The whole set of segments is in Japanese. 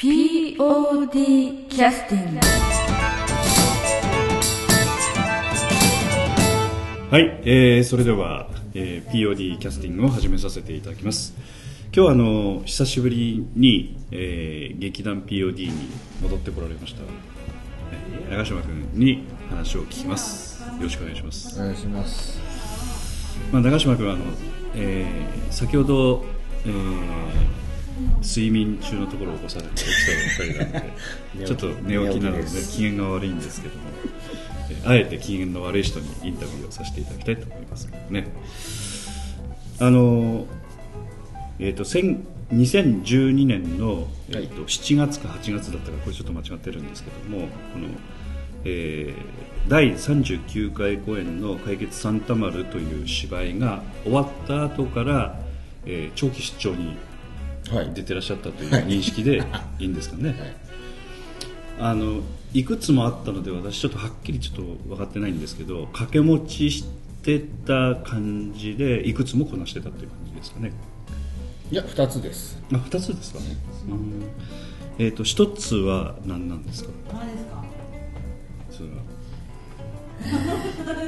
POD キャスティングはい、えー、それでは、えー、POD キャスティングを始めさせていただきます。今日はあの久しぶりに、えー、劇団 POD に戻ってこられました。えー長嶋君に話を聞きます。よろしくお願いします。お願いします。まあ、長嶋君はあの、えー先ほど、えー睡眠中のところを起こされて起きたばっかりなので ちょっと寝起きなので機嫌が悪いんですけども、えーあえて機嫌の悪い人にインタビューをさせていただきたいと思いますね。あのえー、と1000 2012年の、えーと7月か8月だったかこれちょっと間違ってるんですけどもこの、えー第39回公演の「解決サンタマル」という芝居が終わった後から、えー長期出張にはい出てらっしゃったという認識で いいんですかね、はい。あのいくつもあったので私ちょっとはっきりちょっと分かってないんですけど掛け持ちしてた感じでいくつもこなしてたという感じですかね。いや二つです。あ2つですか。ね、うん。えっ、と1つは何なんですか？何ですか？それは。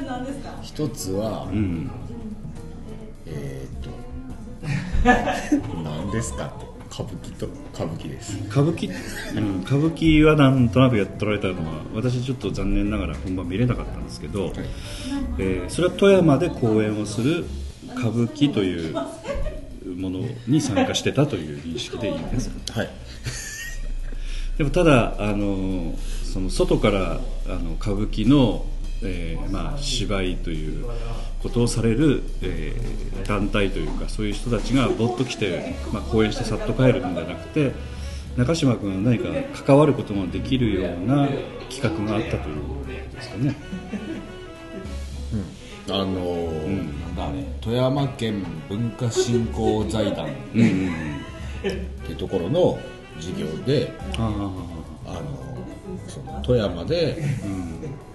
何ですか？一つは、うん。えー、っと 何ですか？って歌舞伎と歌舞伎です。歌舞伎、うん、歌舞伎はなんとなくやっておられたのは私ちょっと残念ながら本番見れなかったんですけど、えーそれは富山で公演をする歌舞伎というものに参加してたという認識でいいんですか？はい。でもただあのその外からあの歌舞伎の、えーまあ、芝居ということをされる、えー団体というかそういう人たちがぼっと来て、まあ、公演してさっと帰るんじゃなくて中島君が何か関わることができるような企画があったということですかね。あのーなん。だあれ富山県文化振興財団っうんうんうんていうところの事業でああのその富山で、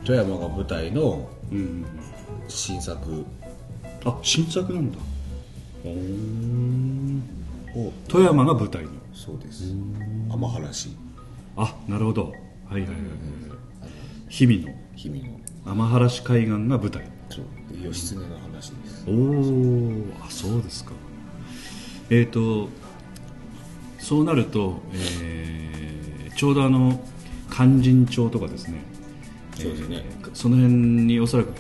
富山が舞台のーうん新作。あ新作なんだ。お富山が舞台の。そうです。天原市。あなるほど。はいはいはいはい。氷見の。氷見の。天原市海岸が舞台。そう。義経の話です。おおあそうですか。えっ、とそうなると、えーちょうどあの勧進帳とかですね。そうですね。えーその辺におそらく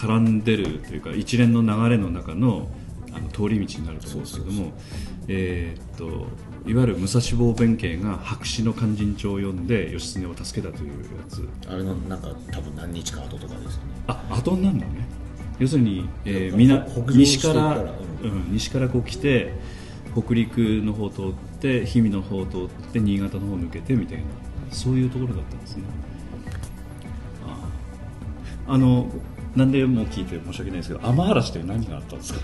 絡んでるというか一連の流れの中のあの通り道になると思うんですけどもえーっといわゆる武蔵坊弁慶が白紙の勧進帳を読んで義経を助けたというやつ。あれのなんか多分何日か後とかですよね。あ後になるのね。要するに、えー、北みな西からうん、西からこう来て北陸の方通って氷見の方通って新潟の方抜けてみたいなそういうところだったんですね。あああのなんでもう聞いて申し訳ないですけど天嵐って何があったんですか？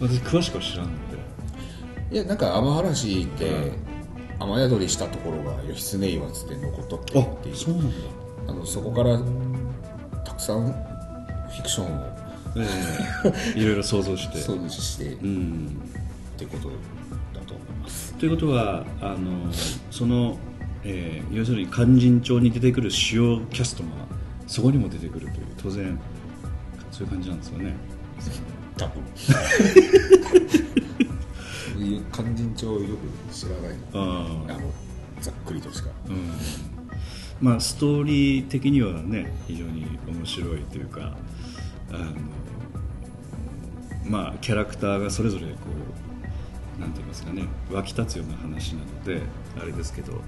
私詳しくは知らんので。いやなんか天原市って雨宿りしたところが義経岩津で残っとってっていう。そうなんだ。あのそこからたくさんフィクションをええいろいろ想像して。想像してっうん。てことだと思います。ということはあのその、えー要するに勧進帳に出てくる主要キャストがそこにも出てくるという当然そういう感じなんですよね。多分。そういう勧進帳をよく知らない。ああのざっくりとしか。あうん。まあストーリー的にはね非常に面白いというかあのまあキャラクターがそれぞれこうなんて言いますかね湧き立つような話なのであれですけど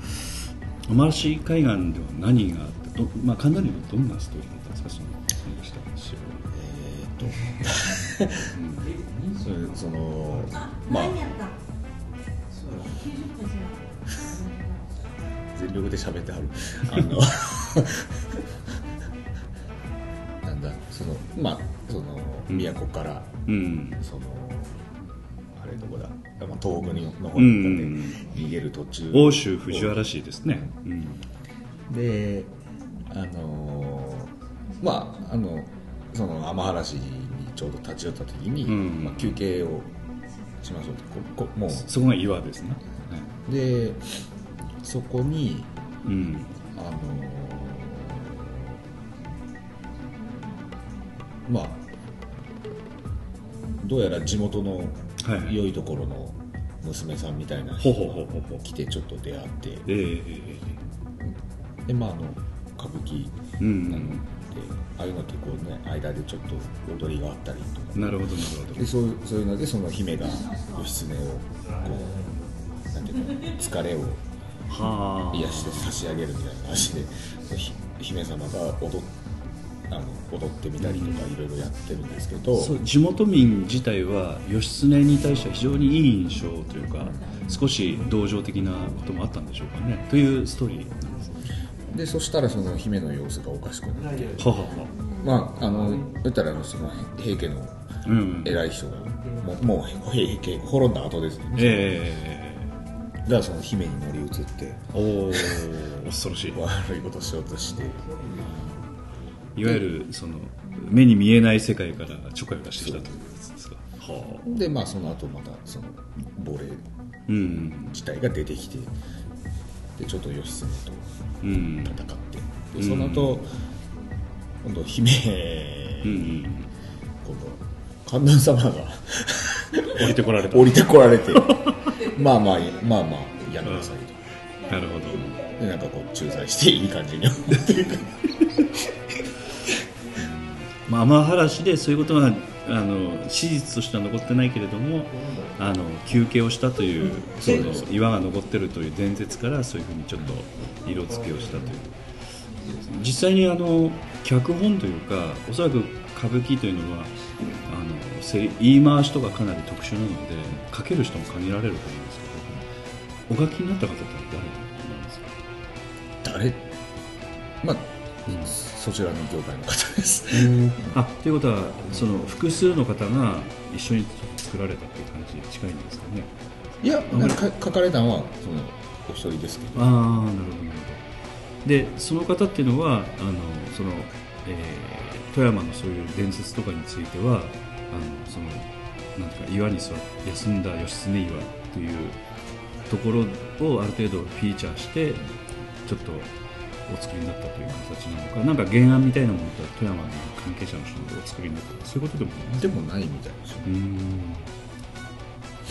天嵐海岸では何があってど、まあ、簡単に言うとどんなストーリーだったんですかその参加した話はえーっとそれそのまあ何やった？90分し全力で喋ってはる。あのなんだそのまあその都から、うんそのあれどこだ、まあ、東北の方うに逃げる途中。欧州藤原市ですね、うん。であのーまああのその天原市にちょうど立ち寄った時に、うん。まあ、休憩をしましょうとここもう。そこが岩ですね、でそこにうん。あのーまあどうやら地元の良いところの娘さんみたいなほ人が来てちょっと出会って。ええ。でまああの歌舞伎うん。なので、ああいうのってこうね間でちょっと踊りがあったりとか。なるほどなるほど。でそうそういうのでその姫が義経をこうなんていうか疲れをはあ。癒して差し上げるみたいな感じでひ姫様が踊っあの踊ってみたりとかいろいろやってるんですけど、そう地元民自体は義経に対しては非常にいい印象というか少し同情的なこともあったんでしょうかね。というストーリーなんでそしたらその姫の様子がおかしくなって、はははまああの言ったらその平家のうん偉い人がもうもう平家滅んだ後ですね、えだからその姫に乗り移ってえおお恐ろしい。悪いことしようとして。いわゆるその目に見えない世界からチョコを出してきたというやつですか？はあ。でまあその後またその亡霊うん自体が出てきてでちょっと義経とうん戦ってでその後、今度姫、今度観音様が降りてこられた。降りてこられて まあまあまあまあやめなさいなるほど。とでなんかこう仲裁していい感じにってい まあ、天原でそういうことがあの史実としては残ってないけれどもあの休憩をしたというその岩が残ってるという伝説からそういうふうにちょっと色付けをしたという。実際にあの脚本というかおそらく歌舞伎というのはあの言い回しとかかなり特殊なので書ける人も限られると思うんですけどお書きになった方って誰なんですか？誰？まあそちらの業界の方です。あということはその複数の方が一緒に作られたという感じに近いんですかね。いやか書かれたのはそのお一人ですけど。ああなるほどなるほど。でその方っていうのはあのその、えー富山のそういう伝説とかについてはあのそのなんていうか岩に座って休んだ義経岩というところをある程度フィーチャーしてちょっとお作りになったという形なのかなんか原案みたいなものと富山の関係者の人がお作りになったそういうことでもない？でもないみたいです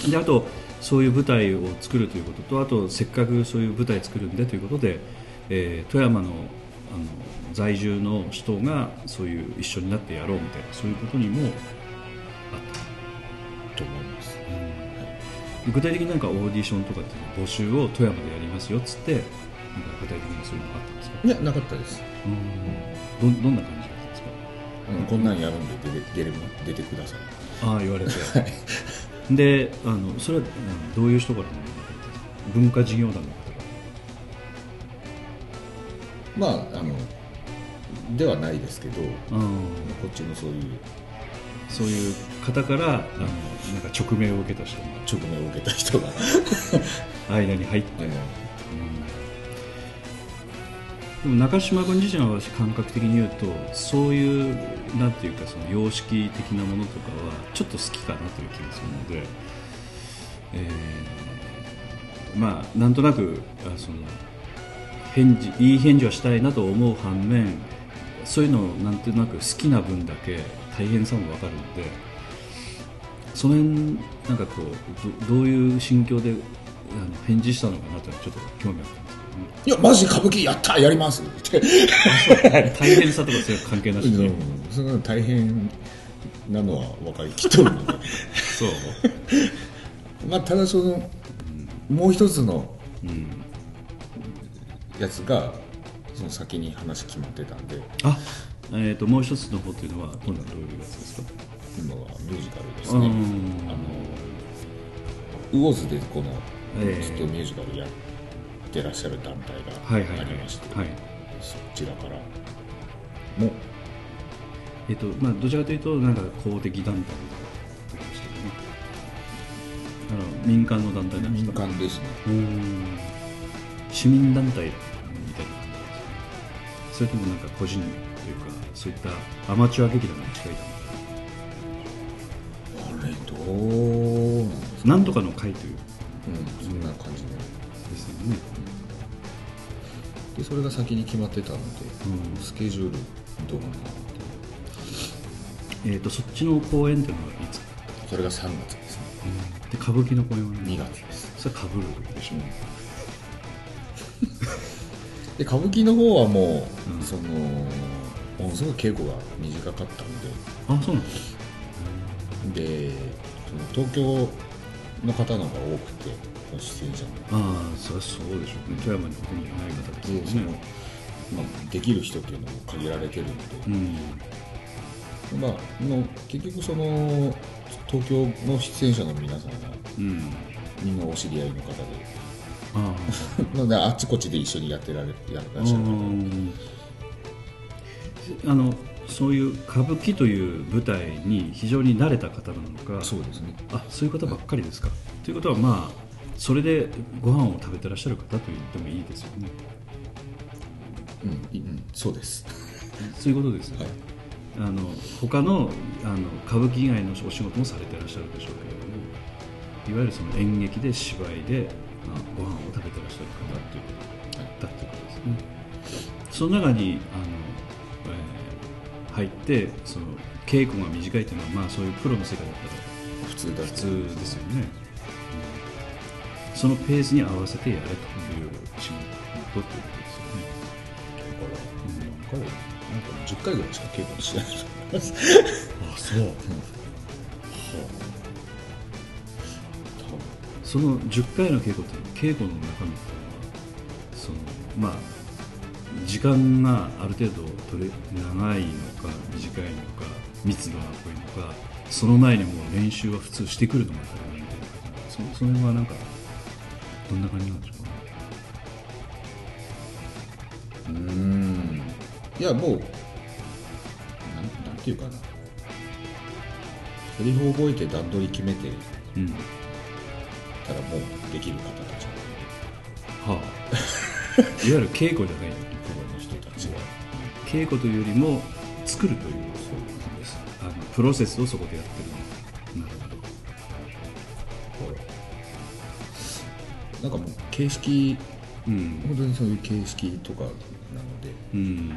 よ。であとそういう舞台を作るということとあとせっかくそういう舞台作るんでということで、えー富山のあの在住の人がそういう一緒になってやろうみたいなそういうことにもあった。と思います。具体的になんかオーディションとかっていうの募集を富山でやりますよっつって具体的にそういうのがあったんですか？いやなかったです。うん。どどんな感じだったんですか？あのこんなんやるんで出て出れ出てください。ああ言われて。であのそれはうんどういう人からの文化事業団の方から。まああのではないですけどこうん。っちのそういう。そういう方からあのなんか直命を受けた人が。直命を受けた人が、間に入って、あのでも中島君自身は私感覚的に言うとそういうなんていうかその様式的なものとかはちょっと好きかなという気がするので、えーまあなんとなくあその返事いい返事はしたいなと思う反面そういうのをなんとなく好きな分だけ大変さも分かるのでその辺なんかこうどどういう心境であの返事したのかなというのはちょっと興味あった。いやマジ歌舞伎やったやります。って。大変さとかそういう関係なしに、うん。その大変なのは分かりきっとるの。でそう、まあただそのもう一つのうん、やつがその先に話決まってたんで。あえー、ともう一つの方っていうのは今度はどういうやつですか？今はミュージカルですね。うん。あの魚津でこのええずっとミュージカルやってらっしゃる団体はいはいはい。がありまして、はい。そちらから。もえっ、とまあどちらかというとなんか公的団体とでしたよね。あの民間の団体なんです民か間ですね。うん。市民団体みたいな感じですかそれともなんか個人というかそういったアマチュア劇団に近い団あれどうなんとかの会という。うんそんな感じでね。でそれが先に決まってたので、うん。スケジュールどうなのかなって。えー、とそっちの公演っていうのはいつ？それが3月ですね。で歌舞伎の公演は2月です。それかぶるでしょ。で歌舞伎の方はもう、うん。そのものすごい稽古が短かったんで。あそうなんだでその東京の方の方が多くてその出演者のああそりゃそうでしょうね。富山にほとんどいない方ですよね。まあ、できる人っていうのも限られてるんで、うん。まあ、の結局その東京の出演者の皆さんがうん。みんなお知り合いの方で。ああ。なのであっちこっちで一緒にやってられやらっしゃるあのそういう歌舞伎という舞台に非常に慣れた方なのか。そうですね。あそういう方ばっかりですか、ということはまあそれでご飯を食べてらっしゃる方と言ってもいいですよね。うん、いうん、そうです。そういうことですよね、あの他のあの歌舞伎以外のお仕事もされてらっしゃるでしょうけれどもいわゆるその演劇で芝居で、まあ、ご飯を食べてらっしゃる方っていうことだっていうことですね。その中にあの、えー入ってその稽古が短いというのは、まあ、そういうプロの世界だったら普通だ普通ですよね、うんそのペースに合わせてやれという仕事ということですよね。だから、うん、なんか10回ぐらいしか稽古しないあそう多分その10回の稽古って稽古の中身っていうのはそのまあ時間がある程度取れ長いのか短いのか密度が濃いのかその前にもう練習は普通してくるのが当たり前みたいな感じそその辺はなんかどんな感じなんでしょうか？ねうーん。いやもうなんなんていうかな。セリフを覚えて段取り決めてうん。たらもうできる方たち。はあ。いわゆる稽古じゃないプロの人たちは。稽古というよりも作るというそうです。あのプロセスをそこでやって形式うん。本当にそういう形式とかなのでうん。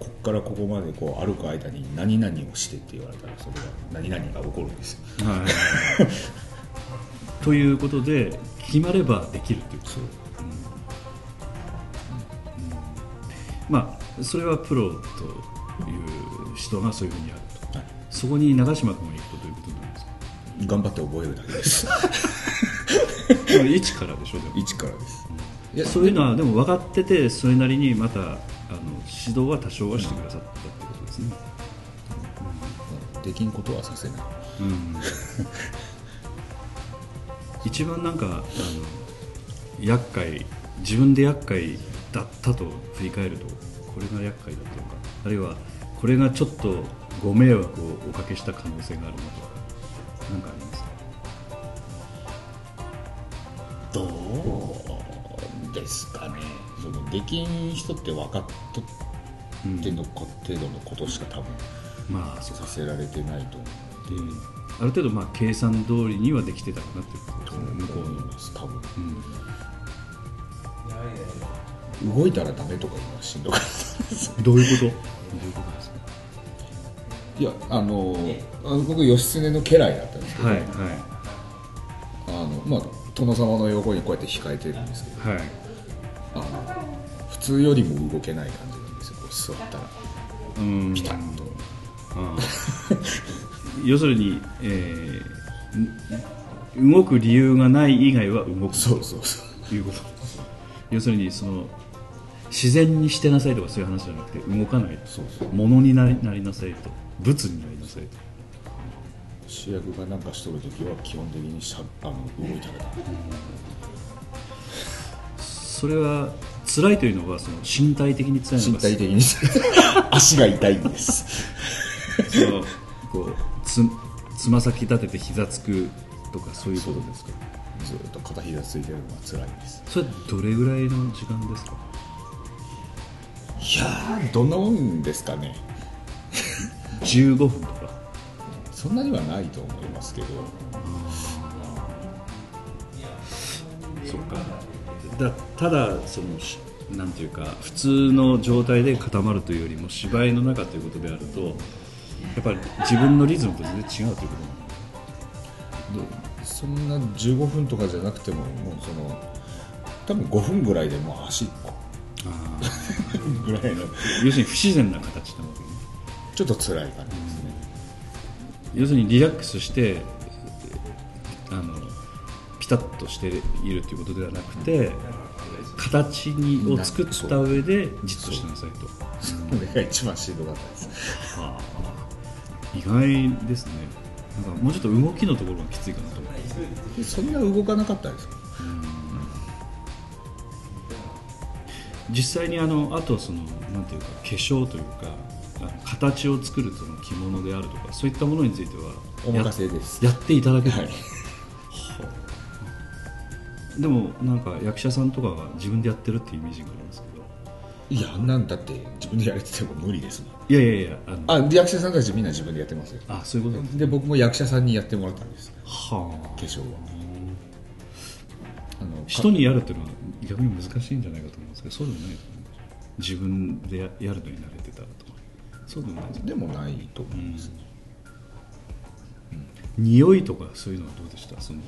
こっからここまでこう歩く間に何々をしてって言われたらそれは何々が起こるんですよ。はい、ということで決まればできるということ。そう。まあそれはプロという人がそういうふうにやると。はい。そこに長嶋君が行くとどういうことになるんですか？頑張って覚えるだけです。まあ一からでしょでも。一からです。いやそういうのはでも分かっててそれなりにまたあの指導は多少はしてくださったってことですね、できんことはさせない。うん。一番なんかあの厄介自分で厄介だったと振り返るとこれが厄介だったのかあるいはこれがちょっとご迷惑をおかけした可能性があるのとか何かありますできん人って分かっとってのこ程度のことしか多分まあさせられてないと思うん。ある程度まあ計算通りにはできてたかなっていうことうですね。向こうの思います多分。うん。動いたらダメとか言うのはしんどかったです。どういうこと？どういうことですか？いやあのあの僕義経の家来だったんですけど、はいはあのまあ殿様の横にこうやって控えてるんですけど。いはい。あの普通よりも動けない感じなんですよこう座ったら。うん。ピタッと。要するに、えーん動く理由がない以外は動く。そうそうそう。ということ。要するにその自然にしてなさいとかそういう話じゃなくて動かない。そうそう。ものになりなりなさいと。物になりなさいと。主役がなんかしとる時は基本的にしゃあの動いたらダメ。それは辛いというのはその身体的に辛いの身か体的に足が痛いんです。そのこうつつま先立てて膝つくとかそういうことですか？ずっと片膝ついてるのが辛いです。それどれぐらいの時間ですか？いやーどんなもんですかね。15分とか？そんなにはないと思いますけど。そっかだただそのしなんていうか普通の状態で固まるというよりも芝居の中ということであるとやっぱり自分のリズムと全然違うということなのでそんな15分とかじゃなくてももうその多分5分ぐらいでもう足 ぐらいの。要するに不自然な形なわけね。ちょっと辛い感じですね、要するにリラックスしてピタッとしているということではなくて形にを作った上でじっとしなさいと。それが一番しんどかったです。意外ですね。なんかもうちょっと動きのところがきついかなと思って。でそんな動かなかったですか？実際にあのあとそのなんていうか化粧というか形を作るその着物であるとかそういったものについてはお任せです。ややっていただける、はいでもなんか役者さんとかが自分でやってるっていうイメージがありますけど。いやあんなんだって自分でやれてても無理ですもん。いやいやいやあの。あ役者さんたちみんな自分でやってますよ。あそういうことなんですで僕も役者さんにやってもらったんです。はあ。化粧はあの人にやるっていうのは逆に難しいんじゃないかと思うんですけどそうでもないですよね。自分でややるのに慣れてたらとか。そうでもないですもないと思います、匂いとかそういうのはどうでした？その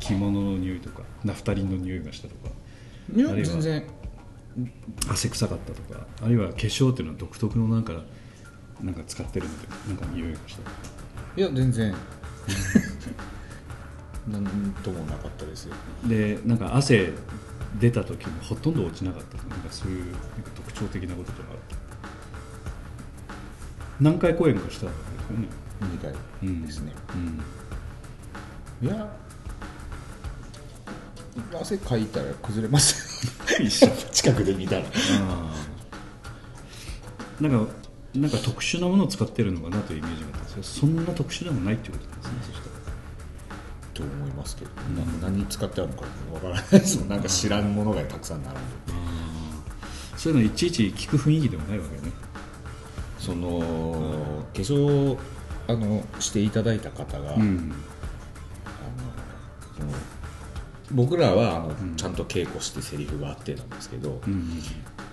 着物の匂いとかナフタリンの匂いがしたとか。いやあるいは全然。汗臭かったとか。あるいは化粧っていうのは独特のなんかなんか使ってるのでなんか匂いがしたとか。いや全然。なんともなかったですよ。でなんか汗出た時もほとんど落ちなかったなんかそういうなんか特徴的なこととかあった。何回公演かしたわけですよね。2回うんですね、うん。いや汗かいたら崩れます？よ一緒。近くで見たら。なんかなんか特殊なものを使ってるのかなというイメージがあったんですけどそんな特殊でもないっていうことなんですねそしたら。と思いますけど、な何使ってあるのかわからないですなんか知らんものがたくさん並んでそういうのいちいち聞く雰囲気でもないわけね。その化粧あのしていただいた方が、うん。その僕らはあの、ちゃんと稽古してセリフがあってなんですけど、うん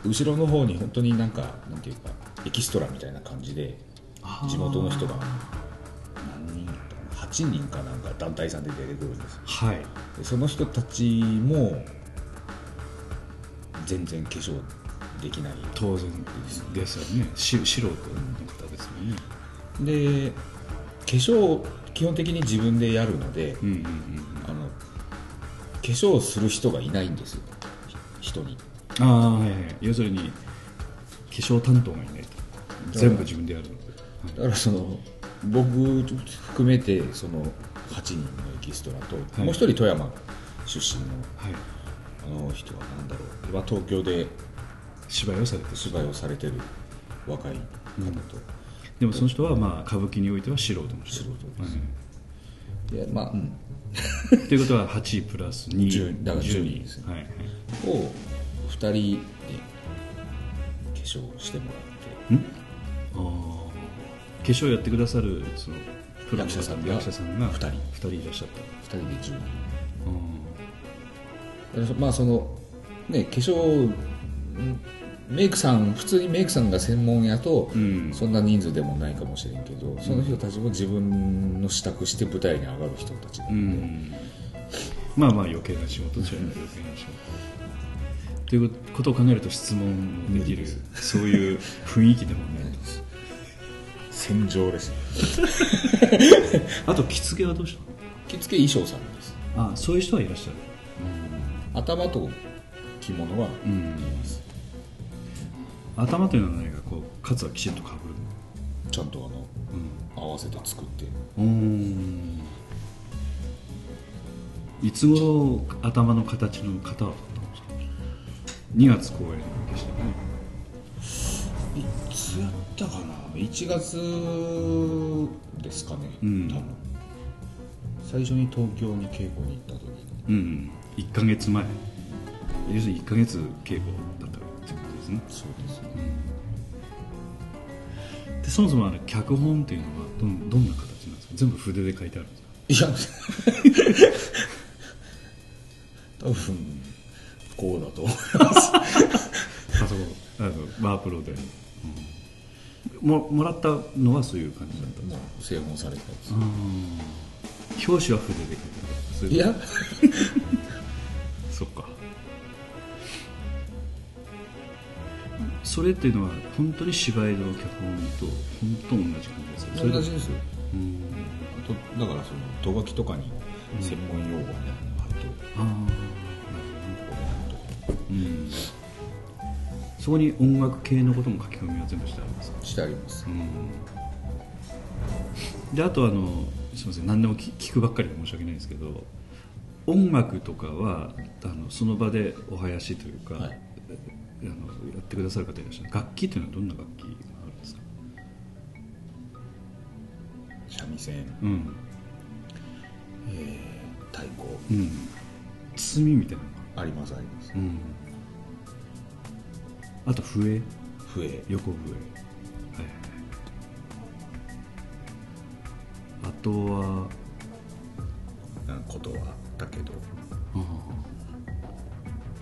後ろの方に本当になんかなんていうかエキストラみたいな感じで地元の人が何人だったかな？8人かなんか団体さんで出てくるんですよ。はい。でその人たちも全然化粧できない。当然ですよね。し素人の方ですよね。で化粧基本的に自分でやるので、うんうんうん。あの化粧する人がいないんですよ。ひ人に。ああはいはい要するに化粧担当がいないと。全部自分でやるので、だからその僕含めてその8人のエキストラと、い。もう一人富山出身のはい、あの人は何だろう。今東京で芝居をされてる。芝居をされてる若い方と、でもその人はまあ歌舞伎においては素人の人。素人はい。でまあ、うん、ということは8プラス2 10だから10人。ですね。はいはい。を2人で化粧してもらって。あー。化粧やってくださるそのプロの役者さんが役者さんが二人。2人いらっしゃった。2人で10人。まあそのね化粧んメイクさん普通にメイクさんが専門やと、ん。そんな人数でもないかもしれんけどその人たちも自分の支度して舞台に上がる人たちなうんで、ん。まあまあ余計な仕事じゃ余計な仕事。ということを考えると質問もできるそういう雰囲気でもね戦場ですあと着付けはどうした着付け衣装さんです。のあそういう人はいらっしゃる。頭と着物はうん。います、頭というのは何かこうカツはきちっとかぶるちゃんとあの、合わせて作って。うん。いつ頃頭の形の型は取ったんですか？2月公演でしたね。いつやったかな？1月ですかね、うん。多分。最初に東京に稽古に行った時に。うん1か月前。要するに1か月稽古だったってことですね。そうですねでそもそもあの脚本っていうのはどんどんな形なんですか？全部筆で書いてあるんですか？いや多分こ方だと思うパソコンあのワープロで、うん。ももらったのはそういう感じだったんですもう製本されたやつ。表紙は筆で書いてるいやそれっていうのは本当に芝居の脚本と本当同じ感じですよそれと同じです。ようんあとだからその動書きとかに専門用語があると、ああここでうん。そこに音楽系のことも書き込みは全部してあります。かしてありますであとあのすみません何でも聞聞くばっかりで申し訳ないんですけど音楽とかはあのその場でお囃子というか、はいあのやってくださる方いらっしゃる。楽器というのはどんな楽器があるんですか？三味線、うん。えー太鼓。うん。包みみたいなのが。ありますあります。うん。あと笛？笛。横笛。はいあとは？ことはだけど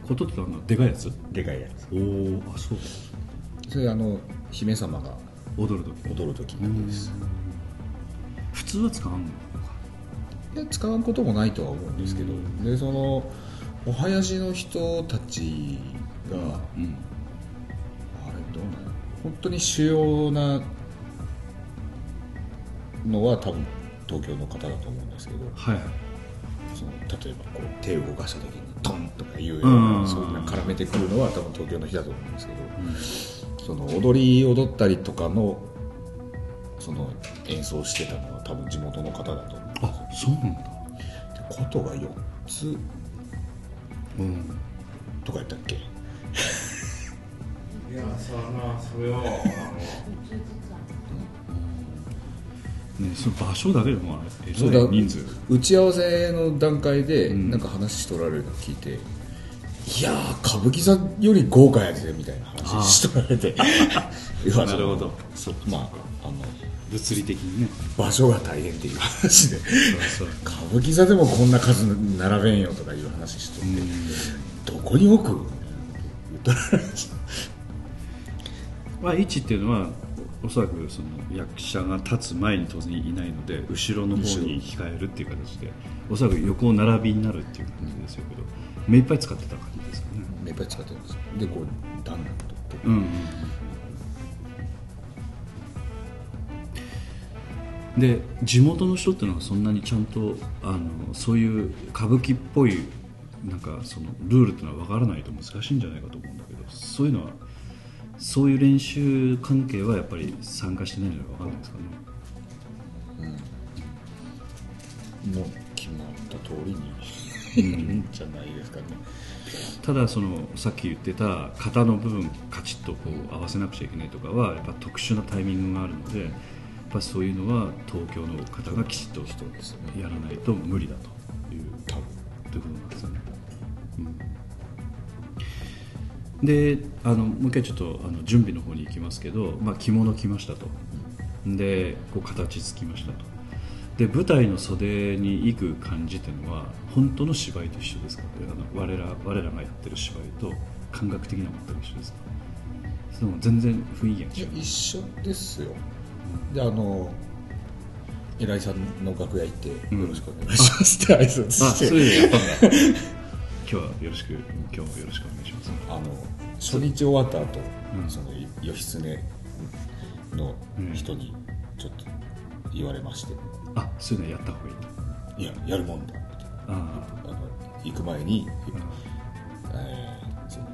ことってあのでかいやつ？でかいやつ。おおあそう。それあの姫様が踊る時。踊る時です。普通は使わんのいや使うこともないとは思うんですけど、でそのお囃子の人たちが、うん。あれどうなの本当に主要なのは多分東京の方だと思うんですけど。はいその例えばこう手を動かした時にトンとかいうような、うん。そういうの絡めてくるのは多分東京の人だと思うんですけど、その踊り踊ったりとかのその演奏してたのは多分地元の方だと思うあそうなんだ。で琴が4つうん。とかやったっけ？いやさあまあそれをねその場所だけでもえそうだ人数。打ち合わせの段階でん。なんか話しとられるの聞いて、いやー歌舞伎座より豪華やでみたいな話しとられて。なるほど。そう。まああの物理的にね。場所が大変っていう話で。歌舞伎座でもこんな数並べんよとかいう話しとって、どこに置く言っとら。れましたまあ位置っていうのはおそらくその役者が立つ前に当然いないので後ろの方に控えるっていう形でおそらく横並びになるっていう感じですよけど目いっぱい使ってた感じですよね目いっぱい使ってるんですよ。でこう段々とって。うんうんで地元の人っていうのはそんなにちゃんとあのそういう歌舞伎っぽいなんかそのルールっていうのは分からないと難しいんじゃないかと思うんだけどそういうのはそういう練習関係はやっぱり参加してないのが分かんないですかね。もう決まった通りにいるん。じゃないですかね、ただそのさっき言ってた型の部分カチッとこう合わせなくちゃいけないとかはやっぱ特殊なタイミングがあるのでやっぱそういうのは東京の方がきちっと人ですよねやらないと無理だという多分ということなんですよね。であのもう一回ちょっとあの準備の方に行きますけど、まあ、着物着ましたと。でこう形つきましたと。で舞台の袖に行く感じっていうのは本当の芝居と一緒ですかあの我ら我らがやってる芝居と感覚的には全く一緒ですか？それも全然雰囲気が違う。いや一緒ですよ。であの偉いさんの楽屋行って、うん。よろしくお願いしますって挨拶あして。そういうのやったんだ今日はよろしく今日もよろしくお願いします。あの初日終わった後、うん。その義経の人にちょっと言われまして、あそういうのやった方がいいと。いややるもんだああの行く前に、あえーその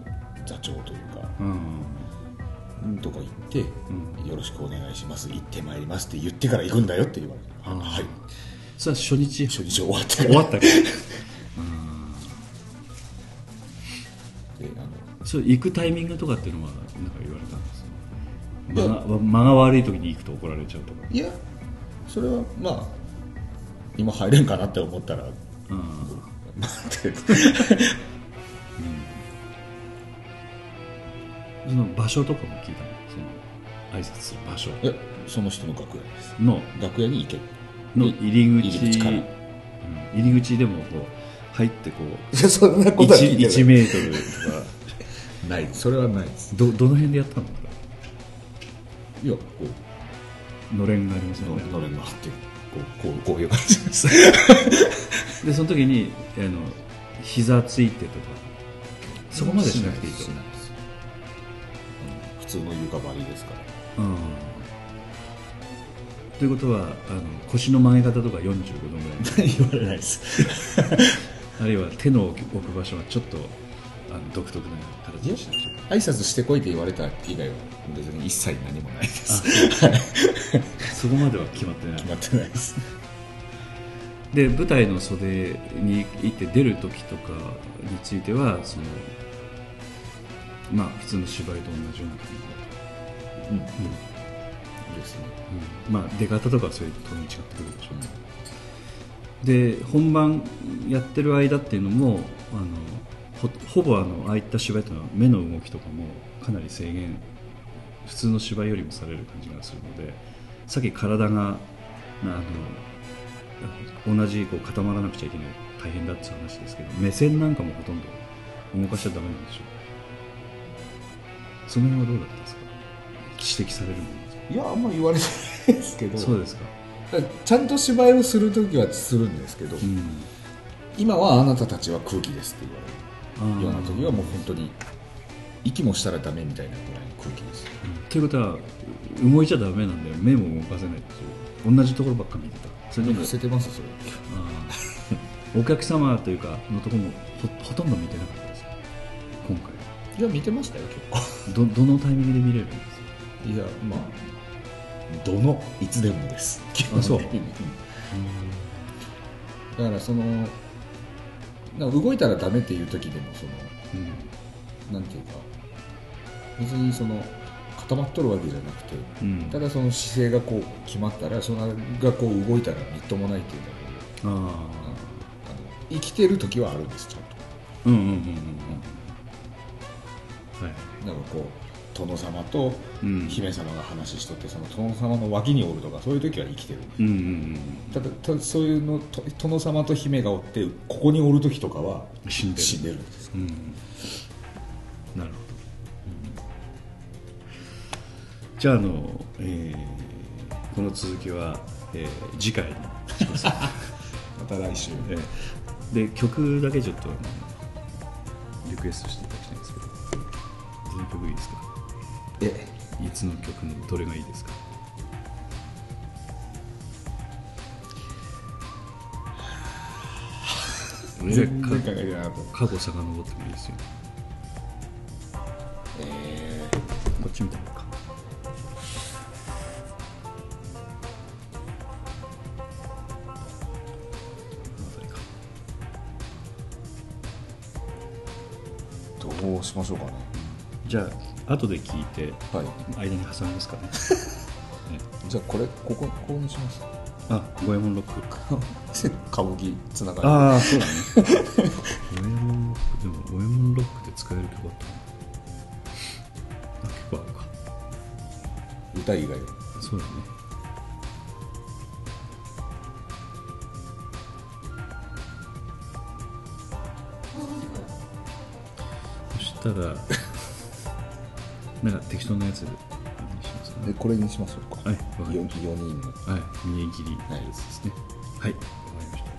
座長というかうん。うんとこ行って、うよろしくお願いします行ってまいりますって言ってから行くんだよって言われてはい。それは初日？初日終わって終わったから。であのそう行くタイミングとかっていうのはなんか言われたんですいや。間が間が悪い時に行くと怒られちゃうとか。いやそれはまあ今入れんかなって思ったらうん。待ってその場所とかも聞いたの？その挨拶する場所。いやその人の楽屋です。の。楽屋に行けの入り口。入り口から。うん。入り口でもこう入ってこうそんなことは聞い 1, てない。メートルとかない それはないです。どどの辺でやったの？いやこのれんがありますうよね。のれんがあってこうこうこういう感じです。でその時にあの膝ついてとかそこまでしなくていいとしないです。うん普通の床張りですから。うん。ということはあの腰の曲げ方とか45度ぐらい。言われないです。あるいは手の置く場所はちょっとあの独特な形にし挨拶してこいって言われた以外は別に一切何もないです。そこまでは決まってない決まってないです。で舞台の袖に行って出る時とかについてはそのまあ普通の芝居と同じような感うん、うん、ですね。じ、まあ出方とかはそういうとに違ってくるでしょうね。で本番やってる間っていうのもあのほほぼあのああいった芝居というのは目の動きとかもかなり制限普通の芝居よりもされる感じがするのでさっき体がなあの同じこう固まらなくちゃいけない大変だっていう話ですけど目線なんかもほとんど動かしちゃダメなんでしょうその辺はどうだったんですか？指摘されるものいやあんま言われないですけどそうですか、ちゃんと芝居をするときはするんですけど、うん、今はあなたたちは空気ですって言われるような時はもううん本当に息もしたらダメみたいなぐらいの空気です。ということは動いちゃダメなんだよ。目も動かせないっていう。同じところばっか見てた。それとも伏せてますそれ。お客様というかのところもほほとんど見てなかったです今回いや見てましたよ結構。どどのタイミングで見れるんですか？いやまあどのいつでもです。あそう。基本的にだからそのなんか動いたらダメっていう時でもそのうんなんていうか別にその固まっとるわけじゃなくてうん。ただその姿勢がこう決まったらそれがこう動いたらみっともないっていうだけでああの生きてる時はあるんですちゃんと。あうんうんうんうんうん。はい。なんかこう殿様とうん。姫様が話しとってその殿様の脇におるとかそういう時は生きてる。うんうんうん。ただそういうのと殿様と姫がおってここにおる時とかは死んでる。死んでるんです。うん。なるほど、じゃああの、えーこの続きは、えー次回にします、また来週。えー。で曲だけちょっとリクエストしていただきたいんですけどどの曲いいですか？えいつの曲のどれがいいですか？全然考えてなかった過去遡ってもいいですよ。えこっち見たのか。この辺りか。ーどうしましょうかね。じゃあ後で聞いてはい。間に挟みますかね。ね じゃあこれここここにします？あ五右衛門ロック。歌舞伎つながりああそうだね。五右衛門ロックでも五右衛門ロックで使える曲あったなあ結構あるか。歌以外。はそうだね。そしたらなんか適当なやつにしますかね。でこれにしましょうか。はいわかりよまし4人の。たはい見え切りのやつですね。はいわかりました。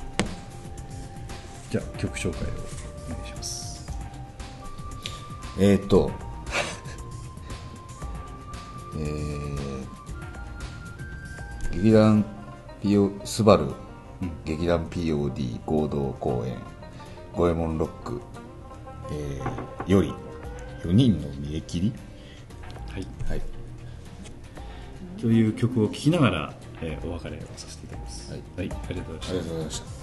じゃあ曲紹介をお願いします。えー、っと。えー、劇団 PO スバル、劇団 POD 合同公演五右衛門ロック、えー、より4人の見え切りはい。はい。という曲を聴きながら、えーお別れをさせていただきます。はい。ありがとうございありがとうございました「